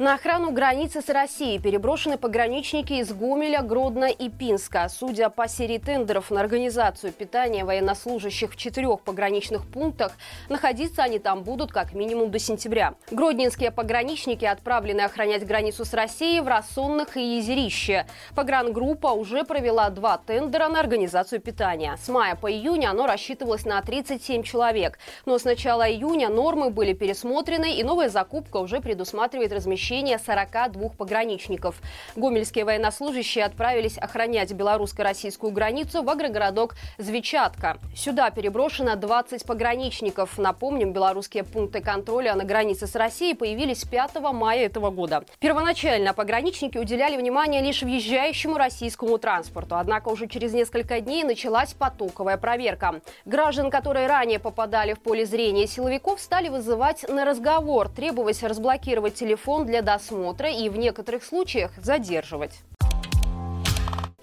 На охрану границы с Россией переброшены пограничники из Гомеля, Гродно и Пинска. Судя по серии тендеров на организацию питания военнослужащих в четырех пограничных пунктах, находиться они там будут как минимум до сентября. Гродненские пограничники отправлены охранять границу с Россией в Рассонных и Езерище. Погрангруппа уже провела два тендера на организацию питания. С мая по июнь оно рассчитывалось на 37 человек. Но с начала июня нормы были пересмотрены и новая закупка уже предусматривает размещение размещения 42 пограничников. Гомельские военнослужащие отправились охранять белорусско-российскую границу в агрогородок Звечатка. Сюда переброшено 20 пограничников. Напомним, белорусские пункты контроля на границе с Россией появились 5 мая этого года. Первоначально пограничники уделяли внимание лишь въезжающему российскому транспорту. Однако уже через несколько дней началась потоковая проверка. Граждан, которые ранее попадали в поле зрения силовиков, стали вызывать на разговор, требовать разблокировать телефон для досмотра и в некоторых случаях задерживать.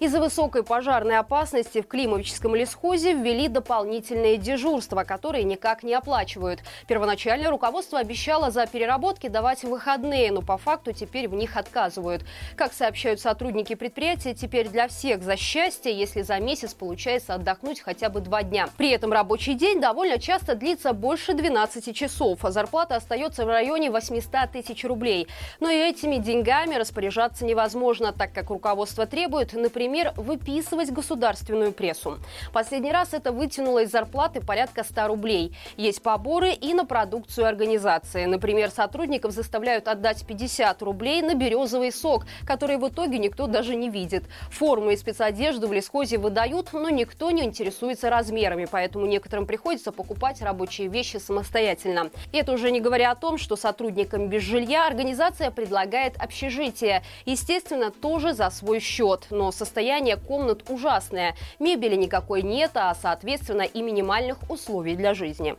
Из-за высокой пожарной опасности в Климовическом лесхозе ввели дополнительные дежурства, которые никак не оплачивают. Первоначально руководство обещало за переработки давать выходные, но по факту теперь в них отказывают. Как сообщают сотрудники предприятия, теперь для всех за счастье, если за месяц получается отдохнуть хотя бы два дня. При этом рабочий день довольно часто длится больше 12 часов, а зарплата остается в районе 800 тысяч рублей. Но и этими деньгами распоряжаться невозможно, так как руководство требует, например, например, выписывать государственную прессу. Последний раз это вытянуло из зарплаты порядка 100 рублей. Есть поборы и на продукцию организации. Например, сотрудников заставляют отдать 50 рублей на березовый сок, который в итоге никто даже не видит. Форму и спецодежду в лесхозе выдают, но никто не интересуется размерами, поэтому некоторым приходится покупать рабочие вещи самостоятельно. И это уже не говоря о том, что сотрудникам без жилья организация предлагает общежитие. Естественно, тоже за свой счет. Но состояние состояние комнат ужасное. Мебели никакой нет, а соответственно и минимальных условий для жизни.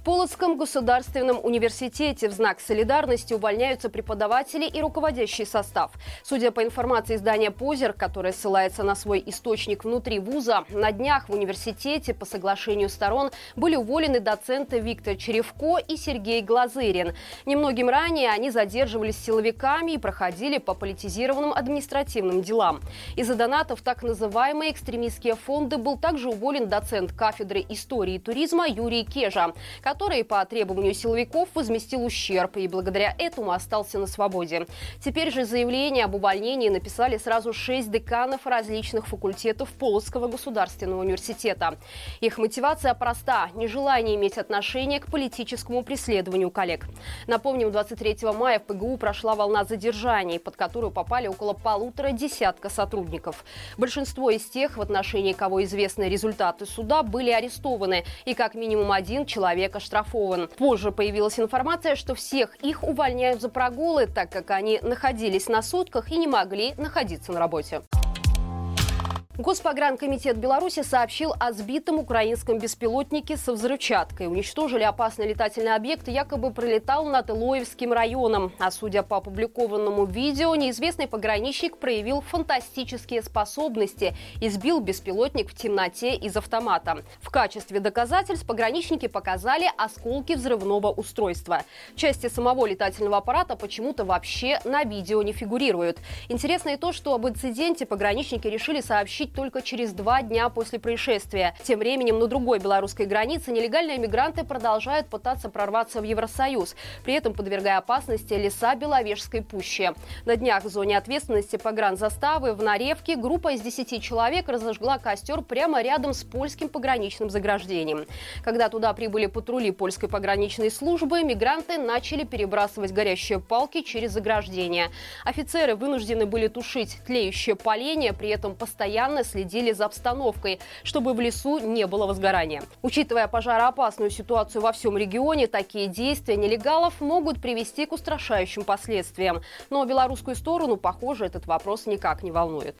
В Полоцком государственном университете в знак солидарности увольняются преподаватели и руководящий состав. Судя по информации издания «Позер», которое ссылается на свой источник внутри вуза, на днях в университете по соглашению сторон были уволены доценты Виктор Черевко и Сергей Глазырин. Немногим ранее они задерживались силовиками и проходили по политизированным административным делам. Из-за донатов так называемые экстремистские фонды был также уволен доцент кафедры истории и туризма Юрий Кежа, который по требованию силовиков возместил ущерб и благодаря этому остался на свободе. Теперь же заявление об увольнении написали сразу шесть деканов различных факультетов Полоцкого государственного университета. Их мотивация проста – нежелание иметь отношение к политическому преследованию коллег. Напомним, 23 мая в ПГУ прошла волна задержаний, под которую попали около полутора десятка сотрудников. Большинство из тех, в отношении кого известны результаты суда, были арестованы, и как минимум один человек оштрафован. Позже появилась информация, что всех их увольняют за прогулы, так как они находились на сутках и не могли находиться на работе. Госпогранкомитет Беларуси сообщил о сбитом украинском беспилотнике со взрывчаткой. Уничтожили опасный летательный объект, якобы пролетал над Илоевским районом. А судя по опубликованному видео, неизвестный пограничник проявил фантастические способности и сбил беспилотник в темноте из автомата. В качестве доказательств пограничники показали осколки взрывного устройства. Части самого летательного аппарата почему-то вообще на видео не фигурируют. Интересно и то, что об инциденте пограничники решили сообщить сообщить только через два дня после происшествия. Тем временем на другой белорусской границе нелегальные мигранты продолжают пытаться прорваться в Евросоюз, при этом подвергая опасности леса Беловежской пущи. На днях в зоне ответственности погранзаставы в Наревке группа из 10 человек разожгла костер прямо рядом с польским пограничным заграждением. Когда туда прибыли патрули польской пограничной службы, мигранты начали перебрасывать горящие палки через заграждение. Офицеры вынуждены были тушить тлеющее поленье, при этом постоянно постоянно следили за обстановкой, чтобы в лесу не было возгорания. Учитывая пожароопасную ситуацию во всем регионе, такие действия нелегалов могут привести к устрашающим последствиям. Но белорусскую сторону, похоже, этот вопрос никак не волнует.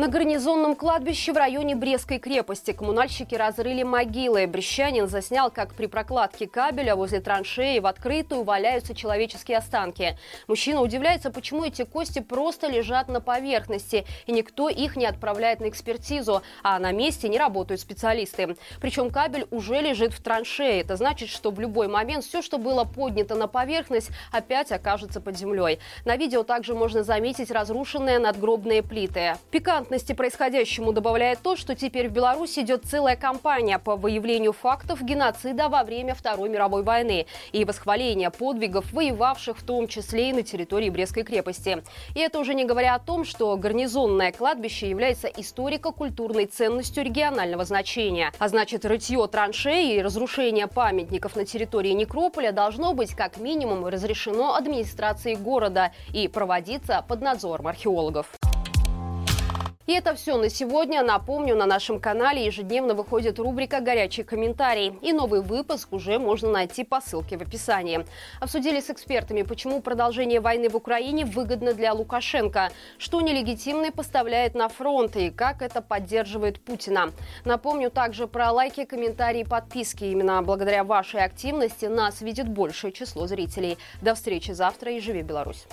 На гарнизонном кладбище в районе Брестской крепости коммунальщики разрыли могилы. Брещанин заснял, как при прокладке кабеля возле траншеи в открытую валяются человеческие останки. Мужчина удивляется, почему эти кости просто лежат на поверхности, и никто их не отправляет на экспертизу, а на месте не работают специалисты. Причем кабель уже лежит в траншее. Это значит, что в любой момент все, что было поднято на поверхность, опять окажется под землей. На видео также можно заметить разрушенные надгробные плиты. Пикантно пикантности происходящему добавляет то, что теперь в Беларуси идет целая кампания по выявлению фактов геноцида во время Второй мировой войны и восхваления подвигов, воевавших в том числе и на территории Брестской крепости. И это уже не говоря о том, что гарнизонное кладбище является историко-культурной ценностью регионального значения. А значит, рытье траншеи и разрушение памятников на территории некрополя должно быть как минимум разрешено администрацией города и проводиться под надзором археологов. И это все на сегодня. Напомню, на нашем канале ежедневно выходит рубрика «Горячий комментарий». И новый выпуск уже можно найти по ссылке в описании. Обсудили с экспертами, почему продолжение войны в Украине выгодно для Лукашенко, что нелегитимный поставляет на фронт и как это поддерживает Путина. Напомню также про лайки, комментарии, подписки. Именно благодаря вашей активности нас видит большее число зрителей. До встречи завтра и живи Беларусь!